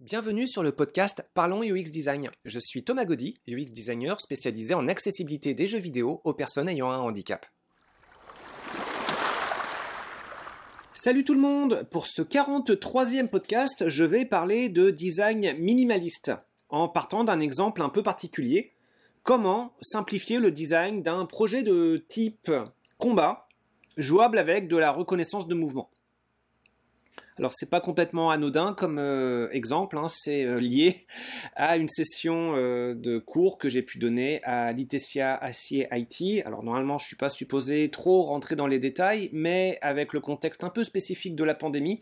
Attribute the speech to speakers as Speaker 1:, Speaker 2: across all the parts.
Speaker 1: Bienvenue sur le podcast Parlons UX Design. Je suis Thomas Gaudy, UX designer spécialisé en accessibilité des jeux vidéo aux personnes ayant un handicap. Salut tout le monde Pour ce 43e podcast, je vais parler de design minimaliste, en partant d'un exemple un peu particulier. Comment simplifier le design d'un projet de type combat, jouable avec de la reconnaissance de mouvement? Alors c'est pas complètement anodin comme euh, exemple, hein, c'est euh, lié à une session euh, de cours que j'ai pu donner à l'ITESIA Acier IT. Alors normalement je suis pas supposé trop rentrer dans les détails, mais avec le contexte un peu spécifique de la pandémie,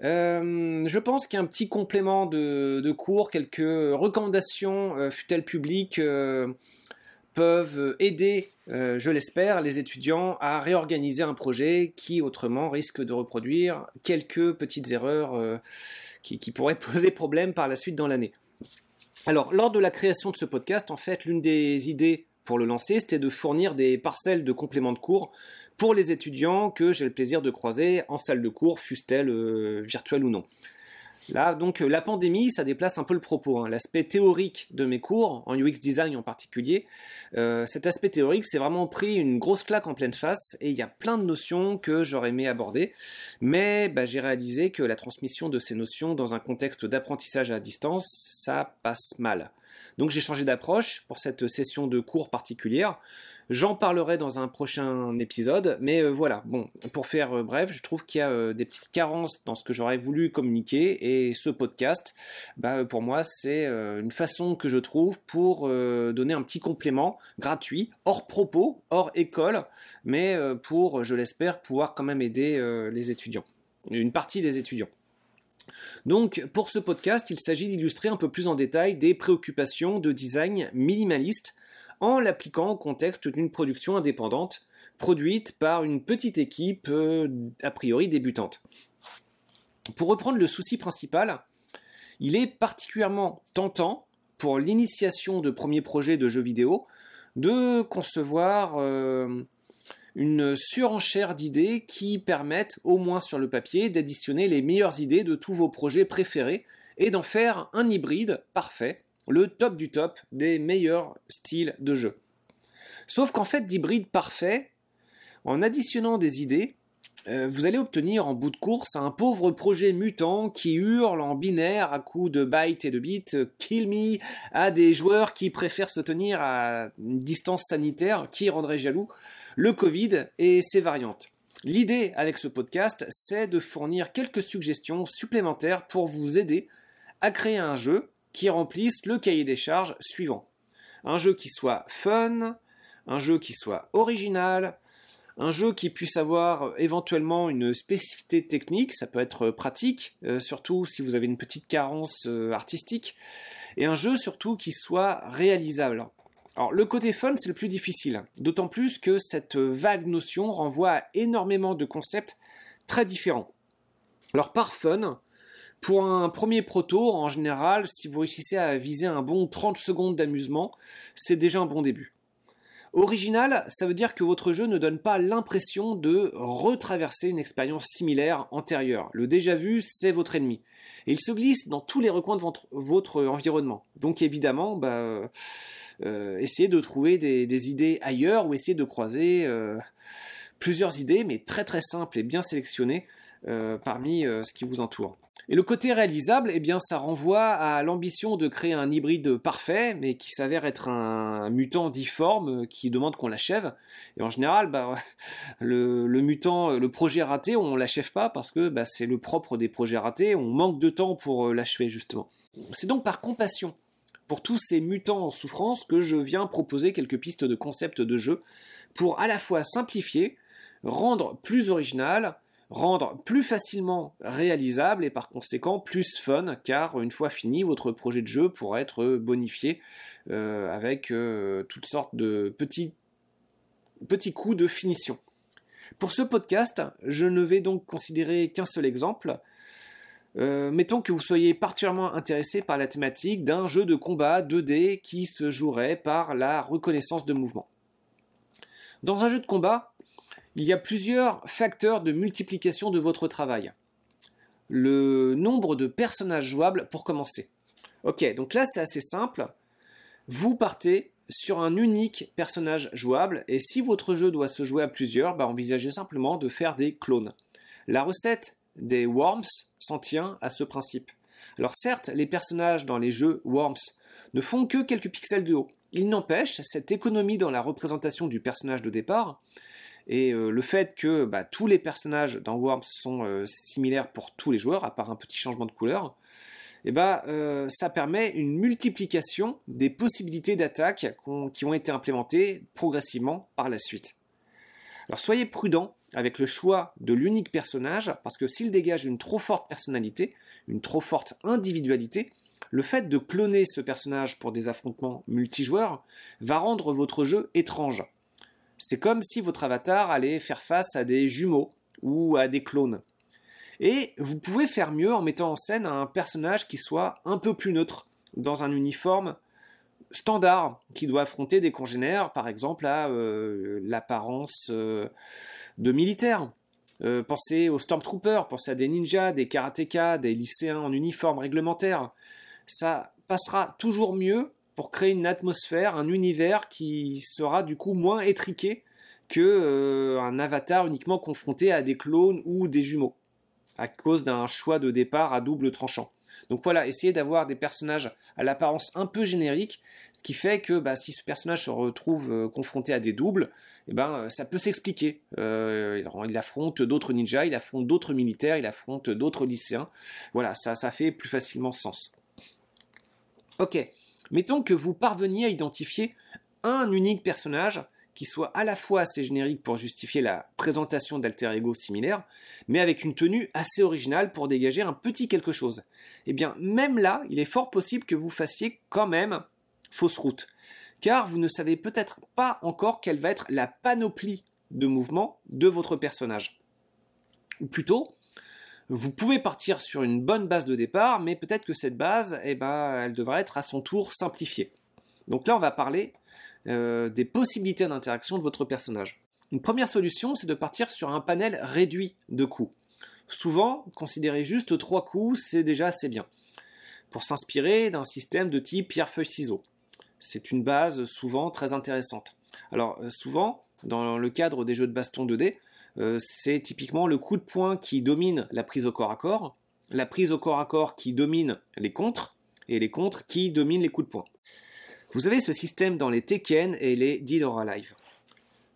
Speaker 1: je pense qu'un petit complément de, cours, quelques recommandations, fut-elle publiques, peuvent aider, euh, je l'espère, les étudiants à réorganiser un projet qui autrement risque de reproduire quelques petites erreurs euh, qui, pourraient poser problème par la suite dans l'année. Alors, lors de la création de ce podcast, en fait, l'une des idées pour le lancer, c'était de fournir des parcelles de compléments de cours pour les étudiants que j'ai le plaisir de croiser en salle de cours, fussent-elles euh, ou non. Là, donc, euh, la pandémie, ça déplace un peu le propos. Hein. L'aspect théorique de mes cours, en UX design en particulier, euh, cet aspect théorique, c'est vraiment pris une grosse claque en pleine face, et il y a plein de notions que j'aurais aimé aborder, mais bah, j'ai réalisé que la transmission de ces notions dans un contexte d'apprentissage à distance, ça passe mal. Donc j'ai changé d'approche pour cette session de cours particulière. J'en parlerai dans un prochain épisode, mais euh, voilà, bon, pour faire euh, bref, je trouve qu'il y a euh, des petites carences dans ce que j'aurais voulu communiquer, et ce podcast, bah, pour moi, c'est une façon que je trouve pour donner un petit complément gratuit, hors propos, hors école, mais pour, je l'espère, pouvoir quand même aider les étudiants, une partie des étudiants. Donc, pour ce podcast, il s'agit d'illustrer un peu plus en détail des préoccupations de design minimaliste en l'appliquant au contexte d'une production indépendante produite par une petite équipe euh, a priori débutante. Pour reprendre le souci principal, il est particulièrement tentant pour l'initiation de premiers projets de jeux vidéo de concevoir euh, une surenchère d'idées qui permettent, au moins sur le papier, d'additionner les meilleures idées de tous vos projets préférés et d'en faire un hybride parfait le top du top des meilleurs styles de jeu. Sauf qu'en fait, d'hybride parfait, en additionnant des idées, euh, vous allez obtenir en bout de course un pauvre projet mutant qui hurle en binaire à coups de bytes et de bits kill me à des joueurs qui préfèrent se tenir à une distance sanitaire qui rendrait jaloux le Covid et ses variantes. L'idée avec ce podcast, c'est de fournir quelques suggestions supplémentaires pour vous aider à créer un jeu qui remplissent le cahier des charges suivant. Un jeu qui soit fun, un jeu qui soit original, un jeu qui puisse avoir éventuellement une spécificité technique, ça peut être pratique, euh, surtout si vous avez une petite carence euh, artistique, et un jeu surtout qui soit réalisable. Alors le côté fun c'est le plus difficile, d'autant plus que cette vague notion renvoie à énormément de concepts très différents. Alors par fun, pour un premier proto, en général, si vous réussissez à viser un bon 30 secondes d'amusement, c'est déjà un bon début. Original, ça veut dire que votre jeu ne donne pas l'impression de retraverser une expérience similaire antérieure. Le déjà vu, c'est votre ennemi. Et il se glisse dans tous les recoins de votre, environnement. Donc évidemment, bah, euh, essayez de trouver des, idées ailleurs ou essayez de croiser euh, plusieurs idées, mais très très simples et bien sélectionnées euh, parmi ce qui vous entoure. Et le côté réalisable, eh bien, ça renvoie à l'ambition de créer un hybride parfait, mais qui s'avère être un mutant difforme qui demande qu'on l'achève. Et en général, bah, le, mutant, le projet raté, on l'achève pas parce que bah, c'est le propre des projets ratés. On manque de temps pour euh, l'achever justement. C'est donc par compassion pour tous ces mutants en souffrance que je viens proposer quelques pistes de concept de jeu pour à la fois simplifier, rendre plus original, rendre plus facilement réalisable et par conséquent plus fun car une fois fini votre projet de jeu pourra être bonifié euh, avec euh, toutes sortes de petits, petits coups de finition. Pour ce podcast, je ne vais donc considérer qu'un seul exemple. Euh, mettons que vous soyez particulièrement intéressé par la thématique d'un jeu de combat 2D qui se jouerait par la reconnaissance de mouvement. Dans un jeu de combat, il y a plusieurs facteurs de multiplication de votre travail. le nombre de personnages jouables pour commencer. Ok, donc là c'est assez simple. Vous partez sur un unique personnage jouable et si votre jeu doit se jouer à plusieurs, bah, envisagez simplement de faire des clones. La recette des Worms s'en tient à ce principe. Alors certes, les personnages dans les jeux Worms ne font que quelques pixels de haut. Il n'empêche, cette économie dans la représentation du personnage de départ, et euh, le fait que bah, tous les personnages dans Worms sont euh, similaires pour tous les joueurs, à part un petit changement de couleur, et eh bah, euh, ça permet une multiplication des possibilités d'attaque qui ont été implémentées progressivement par la suite. Alors soyez prudent avec le choix de l'unique personnage, parce que s'il dégage une trop forte personnalité, une trop forte individualité, le fait de cloner ce personnage pour des affrontements multijoueurs va rendre votre jeu étrange. C'est comme si votre avatar allait faire face à des jumeaux ou à des clones. Et vous pouvez faire mieux en mettant en scène un personnage qui soit un peu plus neutre, dans un uniforme standard, qui doit affronter des congénères, par exemple à euh, l'apparence euh, de militaire. Euh, pensez aux Stormtroopers, pensez à des ninjas, des karatékas, des lycéens en uniforme réglementaire. Ça passera toujours mieux pour créer une atmosphère, un univers qui sera du coup moins étriqué que euh, un avatar uniquement confronté à des clones ou des jumeaux, à cause d'un choix de départ à double tranchant. Donc voilà, essayez d'avoir des personnages à l'apparence un peu générique, ce qui fait que bah, si ce personnage se retrouve euh, confronté à des doubles, eh ben, euh, ça peut s'expliquer. il affronte d'autres ninjas, il affronte d'autres militaires, il affronte d'autres lycéens. Voilà, ça, ça fait plus facilement sens. Ok, Mettons que vous parveniez à identifier un unique personnage qui soit à la fois assez générique pour justifier la présentation d'alter ego similaires, mais avec une tenue assez originale pour dégager un petit quelque chose. Eh bien, même là, il est fort possible que vous fassiez quand même fausse route, car vous ne savez peut-être pas encore quelle va être la panoplie de mouvements de votre personnage. Ou plutôt, vous pouvez partir sur une bonne base de départ, mais peut-être que cette base, eh ben, elle devra être à son tour simplifiée. Donc là, on va parler euh, des possibilités d'interaction de votre personnage. Une première solution, c'est de partir sur un panel réduit de coups. Souvent, considérer juste trois coups, c'est déjà assez bien. Pour s'inspirer d'un système de type pierre-feuille-ciseau. C'est une base souvent très intéressante. Alors, euh, souvent, dans le cadre des jeux de baston 2D, euh, c'est typiquement le coup de poing qui domine la prise au corps à corps, la prise au corps à corps qui domine les contres, et les contres qui dominent les coups de poing. Vous avez ce système dans les Tekken et les Dead or Alive.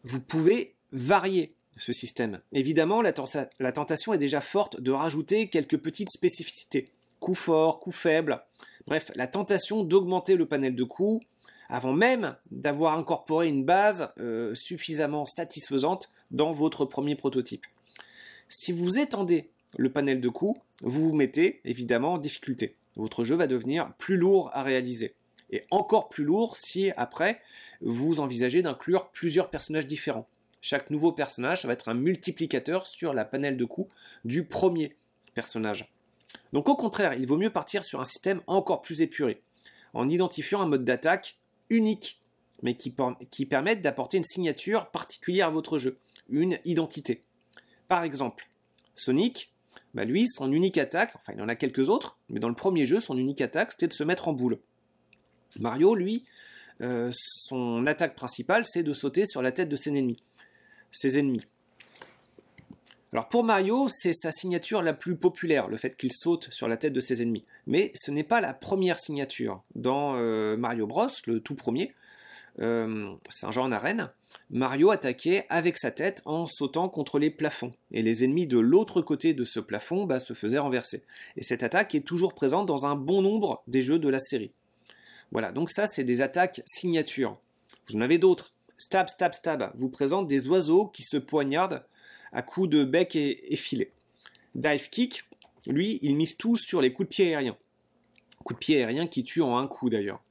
Speaker 1: Vous pouvez varier ce système. Évidemment, la, la, tentation est déjà forte de rajouter quelques petites spécificités. Coup fort, coup faible. Bref, la tentation d'augmenter le panel de coups avant même d'avoir incorporé une base euh, suffisamment satisfaisante dans votre premier prototype. Si vous étendez le panel de coups, vous vous mettez évidemment en difficulté. Votre jeu va devenir plus lourd à réaliser. Et encore plus lourd si après vous envisagez d'inclure plusieurs personnages différents. Chaque nouveau personnage va être un multiplicateur sur la panel de coups du premier personnage. Donc au contraire, il vaut mieux partir sur un système encore plus épuré, en identifiant un mode d'attaque unique, mais qui, permettent d'apporter une signature particulière à votre jeu, une identité. Par exemple, Sonic, bah lui, son unique attaque, enfin il en a quelques autres, mais dans le premier jeu, son unique attaque, c'était de se mettre en boule. Mario, lui, euh, son attaque principale, c'est de sauter sur la tête de ses ennemis. Ses ennemis. Alors pour Mario, c'est sa signature la plus populaire, le fait qu'il saute sur la tête de ses ennemis. Mais ce n'est pas la première signature. Dans euh, Mario Bros, le tout premier, euh, Saint-Jean en arène, Mario attaquait avec sa tête en sautant contre les plafonds. Et les ennemis de l'autre côté de ce plafond bah, se faisaient renverser. Et cette attaque est toujours présente dans un bon nombre des jeux de la série. Voilà, donc ça c'est des attaques signatures. Vous en avez d'autres. Stab, stab, stab vous présente des oiseaux qui se poignardent à coups de bec et, filet. Dive kick, lui, il mise tout sur les coups de pied aériens. Coups de pied aériens qui tuent en un coup d'ailleurs.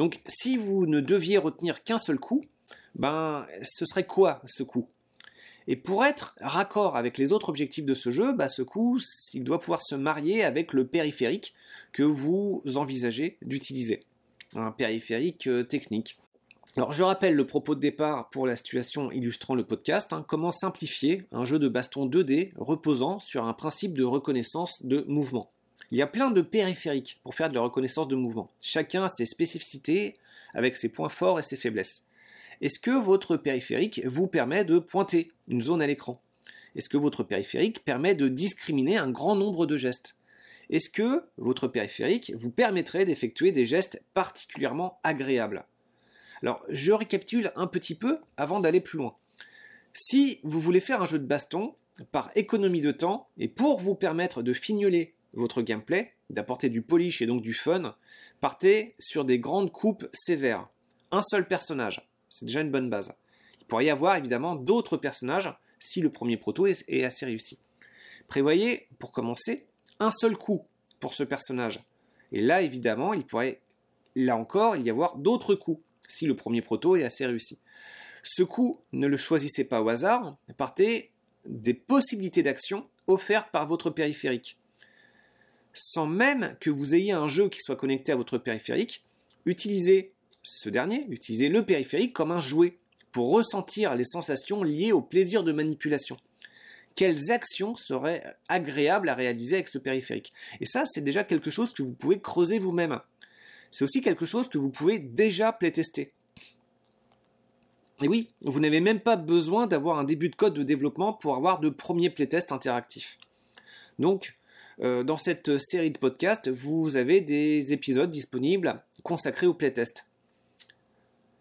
Speaker 1: Donc si vous ne deviez retenir qu'un seul coup, ben ce serait quoi ce coup? Et pour être raccord avec les autres objectifs de ce jeu, ben, ce coup, il doit pouvoir se marier avec le périphérique que vous envisagez d'utiliser. Un périphérique euh, technique. Alors je rappelle le propos de départ pour la situation illustrant le podcast, hein. comment simplifier un jeu de baston 2D reposant sur un principe de reconnaissance de mouvement? Il y a plein de périphériques pour faire de la reconnaissance de mouvement. Chacun a ses spécificités avec ses points forts et ses faiblesses. Est-ce que votre périphérique vous permet de pointer une zone à l'écran? Est-ce que votre périphérique permet de discriminer un grand nombre de gestes? Est-ce que votre périphérique vous permettrait d'effectuer des gestes particulièrement agréables? Alors, je récapitule un petit peu avant d'aller plus loin. Si vous voulez faire un jeu de baston, par économie de temps, et pour vous permettre de fignoler votre gameplay, d'apporter du polish et donc du fun, partez sur des grandes coupes sévères. Un seul personnage, c'est déjà une bonne base. Il pourrait y avoir évidemment d'autres personnages si le premier proto est, assez réussi. Prévoyez, pour commencer, un seul coup pour ce personnage. Et là, évidemment, il pourrait, là encore, y avoir d'autres coups si le premier proto est assez réussi. Ce coup, ne le choisissez pas au hasard, partez des possibilités d'action offertes par votre périphérique. Sans même que vous ayez un jeu qui soit connecté à votre périphérique, utilisez ce dernier, utilisez le périphérique comme un jouet pour ressentir les sensations liées au plaisir de manipulation. Quelles actions seraient agréables à réaliser avec ce périphérique? Et ça, c'est déjà quelque chose que vous pouvez creuser vous-même c'est aussi quelque chose que vous pouvez déjà playtester. Et oui, vous n'avez même pas besoin d'avoir un début de code de développement pour avoir de premiers playtests interactifs. Donc, euh, dans cette série de podcasts, vous avez des épisodes disponibles consacrés au playtest.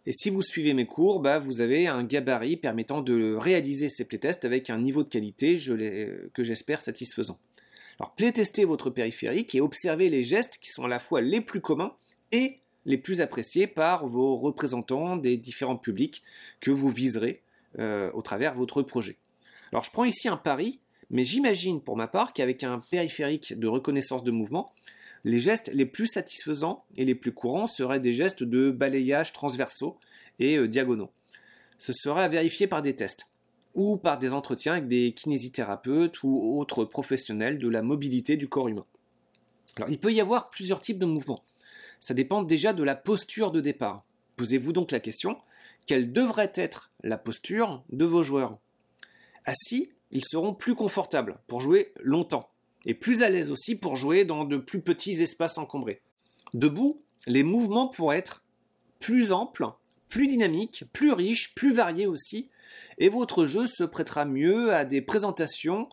Speaker 1: Et si vous suivez mes cours, bah, vous avez un gabarit permettant de réaliser ces playtests avec un niveau de qualité que j'espère satisfaisant. Alors, playtester votre périphérique et observer les gestes qui sont à la fois les plus communs et les plus appréciés par vos représentants des différents publics que vous viserez euh, au travers de votre projet. Alors je prends ici un pari, mais j'imagine pour ma part qu'avec un périphérique de reconnaissance de mouvement, les gestes les plus satisfaisants et les plus courants seraient des gestes de balayage transversaux et euh, diagonaux. Ce serait à vérifier par des tests ou par des entretiens avec des kinésithérapeutes ou autres professionnels de la mobilité du corps humain. Alors il peut y avoir plusieurs types de mouvements ça dépend déjà de la posture de départ. Posez-vous donc la question, quelle devrait être la posture de vos joueurs? Assis, ils seront plus confortables pour jouer longtemps, et plus à l'aise aussi pour jouer dans de plus petits espaces encombrés. Debout, les mouvements pourraient être plus amples, plus dynamiques, plus riches, plus variés aussi, et votre jeu se prêtera mieux à des présentations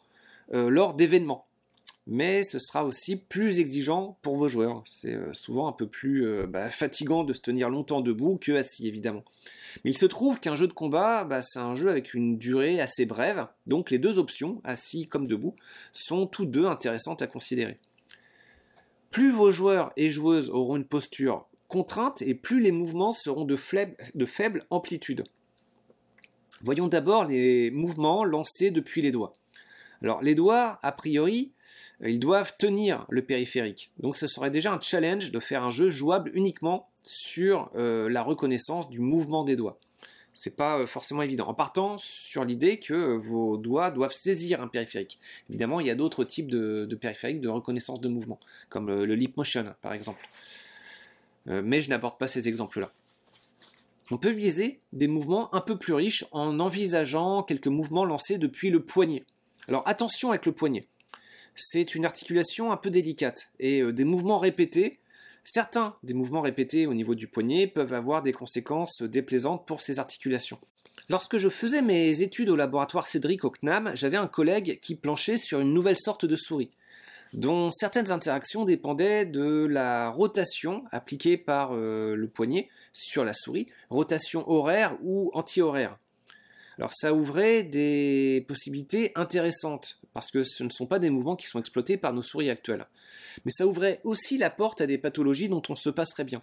Speaker 1: euh, lors d'événements mais ce sera aussi plus exigeant pour vos joueurs. C'est euh, souvent un peu plus euh, bah, fatigant de se tenir longtemps debout que assis, évidemment. Mais il se trouve qu'un jeu de combat, bah, c'est un jeu avec une durée assez brève, donc les deux options, assis comme debout, sont toutes deux intéressantes à considérer. Plus vos joueurs et joueuses auront une posture contrainte, et plus les mouvements seront de, de faible amplitude. Voyons d'abord les mouvements lancés depuis les doigts. Alors les doigts, a priori, ils doivent tenir le périphérique. Donc ce serait déjà un challenge de faire un jeu jouable uniquement sur euh, la reconnaissance du mouvement des doigts. C'est pas euh, forcément évident. En partant sur l'idée que vos doigts doivent saisir un périphérique. Évidemment, il y a d'autres types de, périphériques de reconnaissance de mouvement, comme le, leap motion par exemple. mais je n'apporte pas ces exemples-là. On peut viser des mouvements un peu plus riches en envisageant quelques mouvements lancés depuis le poignet. Alors attention avec le poignet c'est une articulation un peu délicate et euh, des mouvements répétés. Certains des mouvements répétés au niveau du poignet peuvent avoir des conséquences déplaisantes pour ces articulations. Lorsque je faisais mes études au laboratoire Cédric au CNAM, j'avais un collègue qui planchait sur une nouvelle sorte de souris, dont certaines interactions dépendaient de la rotation appliquée par euh, le poignet sur la souris, rotation horaire ou anti-horaire. Alors ça ouvrait des possibilités intéressantes, parce que ce ne sont pas des mouvements qui sont exploités par nos souris actuelles. Mais ça ouvrait aussi la porte à des pathologies dont on se passerait bien.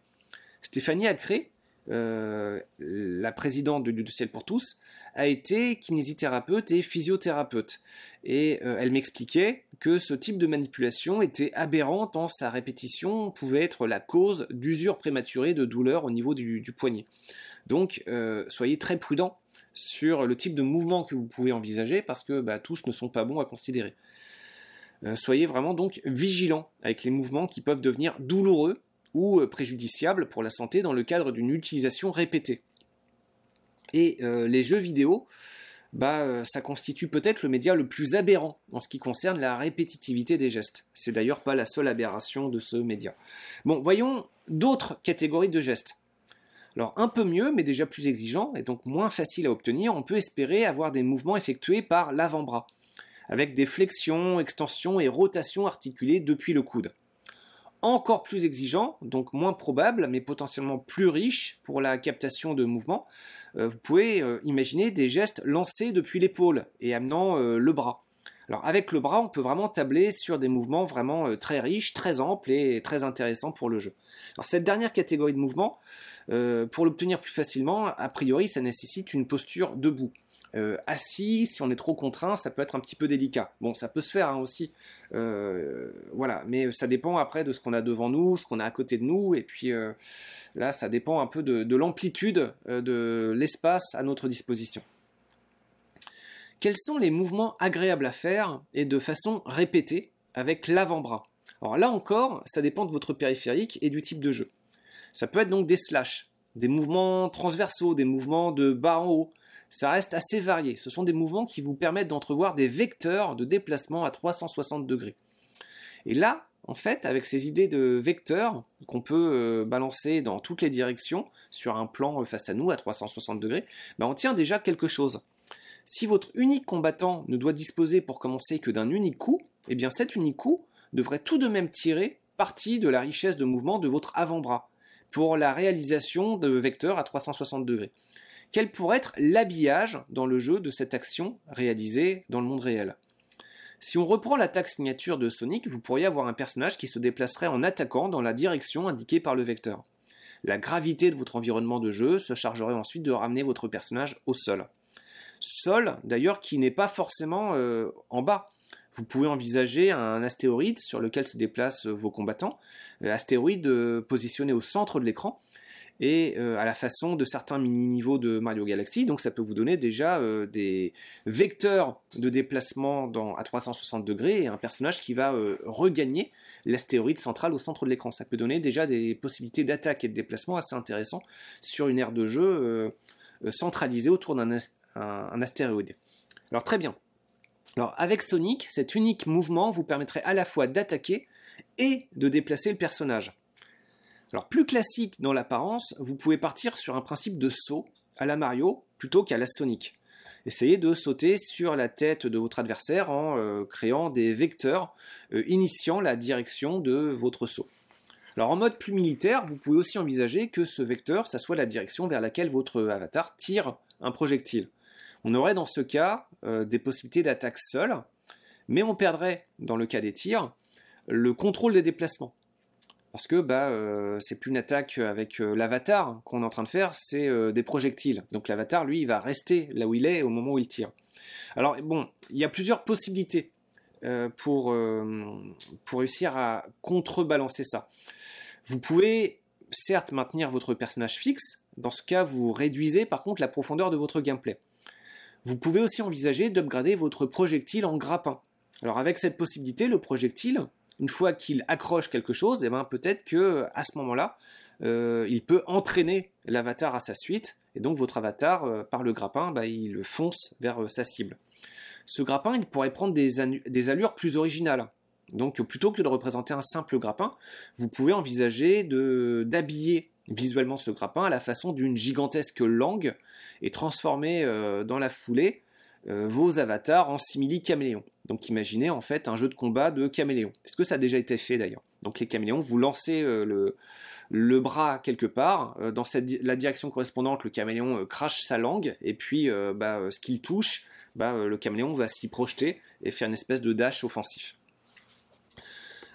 Speaker 1: Stéphanie Acré, euh, la présidente de Du ciel pour tous, a été kinésithérapeute et physiothérapeute. Et euh, elle m'expliquait que ce type de manipulation était aberrant tant sa répétition pouvait être la cause d'usure prématurée de douleur au niveau du, poignet. Donc euh, soyez très prudents sur le type de mouvement que vous pouvez envisager parce que bah, tous ne sont pas bons à considérer. Euh, soyez vraiment donc vigilants avec les mouvements qui peuvent devenir douloureux ou euh, préjudiciables pour la santé dans le cadre d'une utilisation répétée. Et les jeux vidéo, bah, ça constitue peut-être le média le plus aberrant en ce qui concerne la répétitivité des gestes. C'est d'ailleurs pas la seule aberration de ce média. Bon, voyons d'autres catégories de gestes. Alors un peu mieux, mais déjà plus exigeant, et donc moins facile à obtenir, on peut espérer avoir des mouvements effectués par l'avant-bras, avec des flexions, extensions et rotations articulées depuis le coude. Encore plus exigeant, donc moins probable, mais potentiellement plus riche pour la captation de mouvements, euh, vous pouvez euh, imaginer des gestes lancés depuis l'épaule et amenant euh, le bras. Alors avec le bras, on peut vraiment tabler sur des mouvements vraiment très riches, très amples et très intéressants pour le jeu. Alors cette dernière catégorie de mouvements, pour l'obtenir plus facilement, a priori, ça nécessite une posture debout. Euh, assis, si on est trop contraint, ça peut être un petit peu délicat. Bon, ça peut se faire hein, aussi, euh, voilà, mais ça dépend après de ce qu'on a devant nous, ce qu'on a à côté de nous, et puis euh, là, ça dépend un peu de, l'amplitude de l'espace à notre disposition. Quels sont les mouvements agréables à faire et de façon répétée avec l'avant-bras Alors là encore, ça dépend de votre périphérique et du type de jeu. Ça peut être donc des slash, des mouvements transversaux, des mouvements de bas en haut, ça reste assez varié. Ce sont des mouvements qui vous permettent d'entrevoir des vecteurs de déplacement à 360 degrés. Et là, en fait, avec ces idées de vecteurs qu'on peut euh, balancer dans toutes les directions sur un plan euh, face à nous à 360 degrés, ben, on tient déjà quelque chose. Si votre unique combattant ne doit disposer pour commencer que d'un unique coup, eh bien cet unique coup devrait tout de même tirer partie de la richesse de mouvement de votre avant-bras pour la réalisation de vecteurs à 360 degrés quel pourrait être l'habillage dans le jeu de cette action réalisée dans le monde réel? Si on reprend l'attaque signature de Sonic, vous pourriez avoir un personnage qui se déplacerait en attaquant dans la direction indiquée par le vecteur. La gravité de votre environnement de jeu se chargerait ensuite de ramener votre personnage au sol. Sol, d'ailleurs, qui n'est pas forcément euh, en bas. Vous pouvez envisager un astéroïde sur lequel se déplacent vos combattants, euh, astéroïde euh, positionné au centre de l'écran, et euh, à la façon de certains mini-niveaux de Mario Galaxy. Donc ça peut vous donner déjà euh, des vecteurs de déplacement à 360 degrés et un personnage qui va euh, regagner l'astéroïde central au centre de l'écran. Ça peut donner déjà des possibilités d'attaque et de déplacement assez intéressants sur une aire de jeu centralisée autour d'un astéroïde. Alors très bien. Alors avec Sonic, cet unique mouvement vous permettrait à la fois d'attaquer et de déplacer le personnage. Alors plus classique dans l'apparence, vous pouvez partir sur un principe de saut à la Mario plutôt qu'à la Sonic. Essayez de sauter sur la tête de votre adversaire en euh, créant des vecteurs euh, initiant la direction de votre saut. Alors en mode plus militaire, vous pouvez aussi envisager que ce vecteur, ça soit la direction vers laquelle votre avatar tire un projectile. On aurait dans ce cas euh, des possibilités d'attaque seule, mais on perdrait, dans le cas des tirs, le contrôle des déplacements parce que bah euh, c'est plus une attaque avec euh, l'avatar qu'on est en train de faire, c'est des projectiles. Donc l'avatar lui il va rester là où il est au moment où il tire. Alors bon, il y a plusieurs possibilités pour réussir à contrebalancer ça. Vous pouvez certes maintenir votre personnage fixe, dans ce cas vous réduisez par contre la profondeur de votre gameplay. Vous pouvez aussi envisager d'upgrader votre projectile en grappin. Alors avec cette possibilité, le projectile, une fois qu'il accroche quelque chose, eh ben peut-être que à ce moment-là, euh, il peut entraîner l'avatar à sa suite, et donc votre avatar, euh, par le grappin, bah, il fonce vers euh, sa cible. Ce grappin, il pourrait prendre des, allures plus originales. Donc plutôt que de représenter un simple grappin, vous pouvez envisager d'habiller visuellement ce grappin à la façon d'une gigantesque langue et transformer dans la foulée euh, vos avatars en simili caméléons. Donc imaginez en fait un jeu de combat de caméléons. Est-ce que ça a déjà été fait d'ailleurs? Donc les caméléons, vous lancez euh, le, bras quelque part, euh, dans la direction correspondante, le caméléon crache sa langue, et puis bah, ce qu'il touche, bah, le caméléon va s'y projeter et faire une espèce de dash offensif.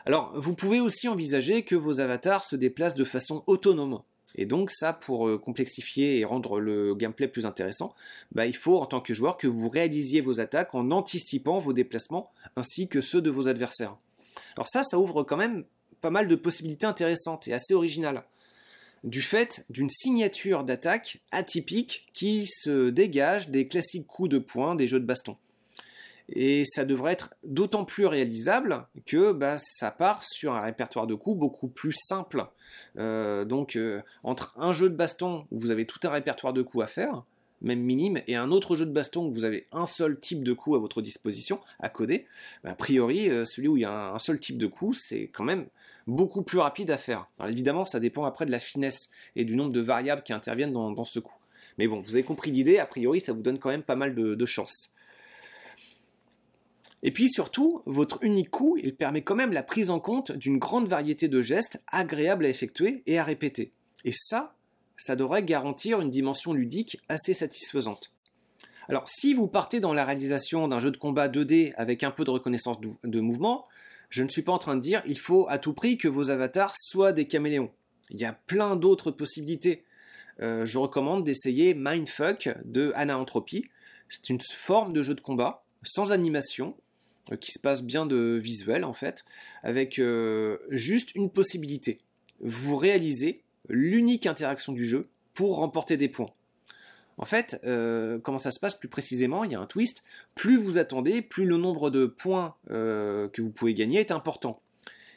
Speaker 1: Alors, vous pouvez aussi envisager que vos avatars se déplacent de façon autonome. Et donc ça, pour euh, complexifier et rendre le gameplay plus intéressant, bah, il faut en tant que joueur que vous réalisiez vos attaques en anticipant vos déplacements ainsi que ceux de vos adversaires. Alors ça, ça ouvre quand même pas mal de possibilités intéressantes et assez originales. Du fait d'une signature d'attaque atypique qui se dégage des classiques coups de poing des jeux de baston. Et ça devrait être d'autant plus réalisable que bah, ça part sur un répertoire de coups beaucoup plus simple. Euh, donc euh, entre un jeu de baston où vous avez tout un répertoire de coups à faire, même minime, et un autre jeu de baston où vous avez un seul type de coup à votre disposition à coder, bah, a priori, euh, celui où il y a un, seul type de coup, c'est quand même beaucoup plus rapide à faire. Alors évidemment, ça dépend après de la finesse et du nombre de variables qui interviennent dans, ce coup. Mais bon, vous avez compris l'idée, a priori, ça vous donne quand même pas mal de, de chance. Et puis surtout, votre unique coup, il permet quand même la prise en compte d'une grande variété de gestes agréables à effectuer et à répéter. Et ça, ça devrait garantir une dimension ludique assez satisfaisante. Alors si vous partez dans la réalisation d'un jeu de combat 2D avec un peu de reconnaissance de mouvement, je ne suis pas en train de dire il faut à tout prix que vos avatars soient des caméléons. Il y a plein d'autres possibilités. Euh, je recommande d'essayer Mindfuck de Anna Entropy. C'est une forme de jeu de combat sans animation qui se passe bien de visuel en fait, avec euh, juste une possibilité. Vous réalisez l'unique interaction du jeu pour remporter des points. En fait, euh, comment ça se passe plus précisément? Il y a un twist. Plus vous attendez, plus le nombre de points que vous pouvez gagner est important.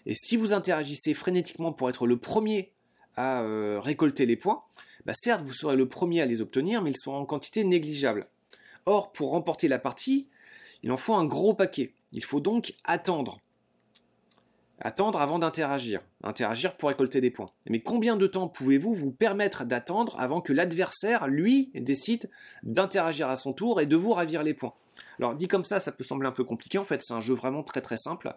Speaker 1: Et si vous interagissez frénétiquement pour être le premier à récolter les points, bah certes, vous serez le premier à les obtenir, mais ils seront en quantité négligeable. Or, pour remporter la partie, il en faut un gros paquet. Il faut donc attendre. Attendre avant d'interagir. Interagir pour récolter des points. Mais combien de temps pouvez-vous vous permettre d'attendre avant que l'adversaire, lui, décide d'interagir à son tour et de vous ravir les points? Alors dit comme ça, ça peut sembler un peu compliqué. En fait, c'est un jeu vraiment très très simple.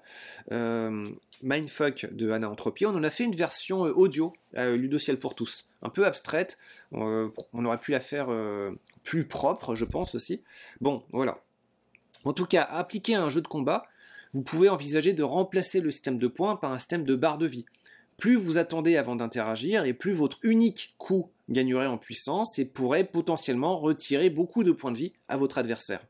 Speaker 1: Euh, Mindfuck de Anna Entropy. On en a fait une version euh, audio euh, Ludociel pour tous, un peu abstraite. on aurait pu la faire plus propre, je pense aussi. Bon, voilà. En tout cas, appliquer un jeu de combat, vous pouvez envisager de remplacer le système de points par un système de barre de vie. Plus vous attendez avant d'interagir et plus votre unique coup gagnerait en puissance et pourrait potentiellement retirer beaucoup de points de vie à votre adversaire.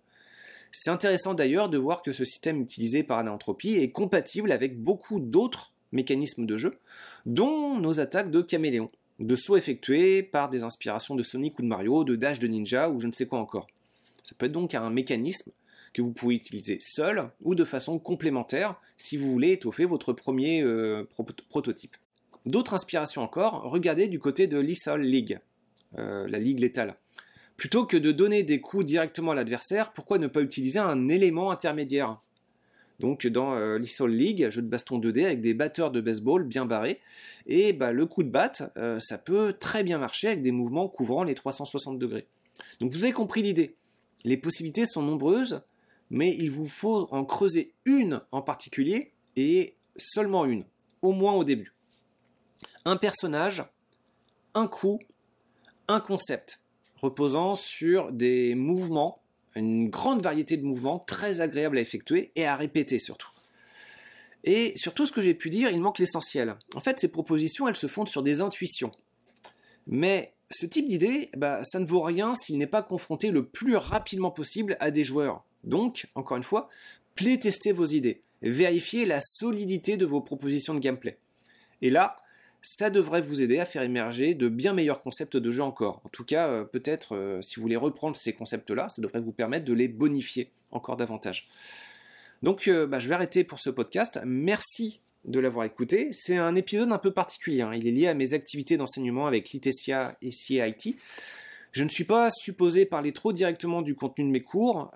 Speaker 1: C'est intéressant d'ailleurs de voir que ce système utilisé par Anantropie est compatible avec beaucoup d'autres mécanismes de jeu, dont nos attaques de caméléon, de sauts effectués par des inspirations de Sonic ou de Mario, de dash de ninja ou je ne sais quoi encore. Ça peut être donc un mécanisme que vous pouvez utiliser seul ou de façon complémentaire si vous voulez étoffer votre premier euh, prototype. D'autres inspirations encore, regardez du côté de Lethal League, euh, la ligue létale. Plutôt que de donner des coups directement à l'adversaire, pourquoi ne pas utiliser un élément intermédiaire? Donc dans euh, Lethal League, jeu de baston 2D avec des batteurs de baseball bien barrés, et bah, le coup de batte, ça peut très bien marcher avec des mouvements couvrant les 360 degrés. Donc vous avez compris l'idée. Les possibilités sont nombreuses, mais il vous faut en creuser une en particulier, et seulement une, au moins au début. Un personnage, un coup, un concept, reposant sur des mouvements, une grande variété de mouvements très agréables à effectuer et à répéter surtout. Et surtout ce que j'ai pu dire, il manque l'essentiel. En fait, ces propositions, elles se fondent sur des intuitions. Mais ce type d'idée, bah, ça ne vaut rien s'il n'est pas confronté le plus rapidement possible à des joueurs. Donc, encore une fois, playtestez vos idées, vérifiez la solidité de vos propositions de gameplay. Et là, ça devrait vous aider à faire émerger de bien meilleurs concepts de jeu encore. En tout cas, euh, peut-être, euh, si vous voulez reprendre ces concepts-là, ça devrait vous permettre de les bonifier encore davantage. Donc, euh, bah, je vais arrêter pour ce podcast. Merci de l'avoir écouté. C'est un épisode un peu particulier. Hein. Il est lié à mes activités d'enseignement avec l'ITESIA et CIT. Je ne suis pas supposé parler trop directement du contenu de mes cours.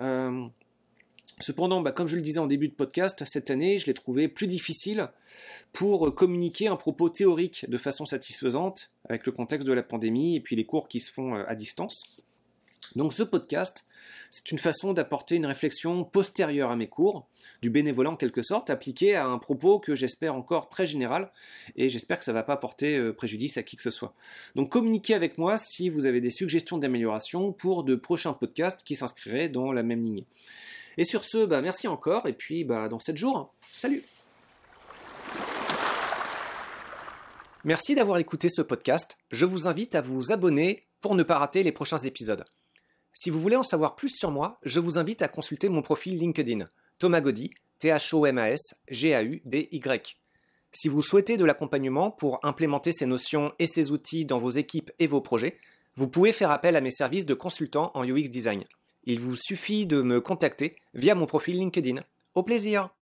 Speaker 1: Cependant, bah, comme je le disais en début de podcast, cette année, je l'ai trouvé plus difficile pour communiquer un propos théorique de façon satisfaisante avec le contexte de la pandémie et puis les cours qui se font euh, à distance. Donc ce podcast, c'est une façon d'apporter une réflexion postérieure à mes cours, du bénévolat en quelque sorte, appliqué à un propos que j'espère encore très général, et j'espère que ça ne va pas porter euh, préjudice à qui que ce soit. Donc communiquez avec moi si vous avez des suggestions d'amélioration pour de prochains podcasts qui s'inscriraient dans la même lignée. Et sur ce, bah, merci encore, et puis bah, dans 7 jours, salut Merci d'avoir écouté ce podcast. Je vous invite à vous abonner pour ne pas rater les prochains épisodes. Si vous voulez en savoir plus sur moi, je vous invite à consulter mon profil LinkedIn, Thomas Gaudy, T-H-O-M-A-S, G-A-U-D-Y. Si vous souhaitez de l'accompagnement pour implémenter ces notions et ces outils dans vos équipes et vos projets, vous pouvez faire appel à mes services de consultant en UX Design. Il vous suffit de me contacter via mon profil LinkedIn. Au plaisir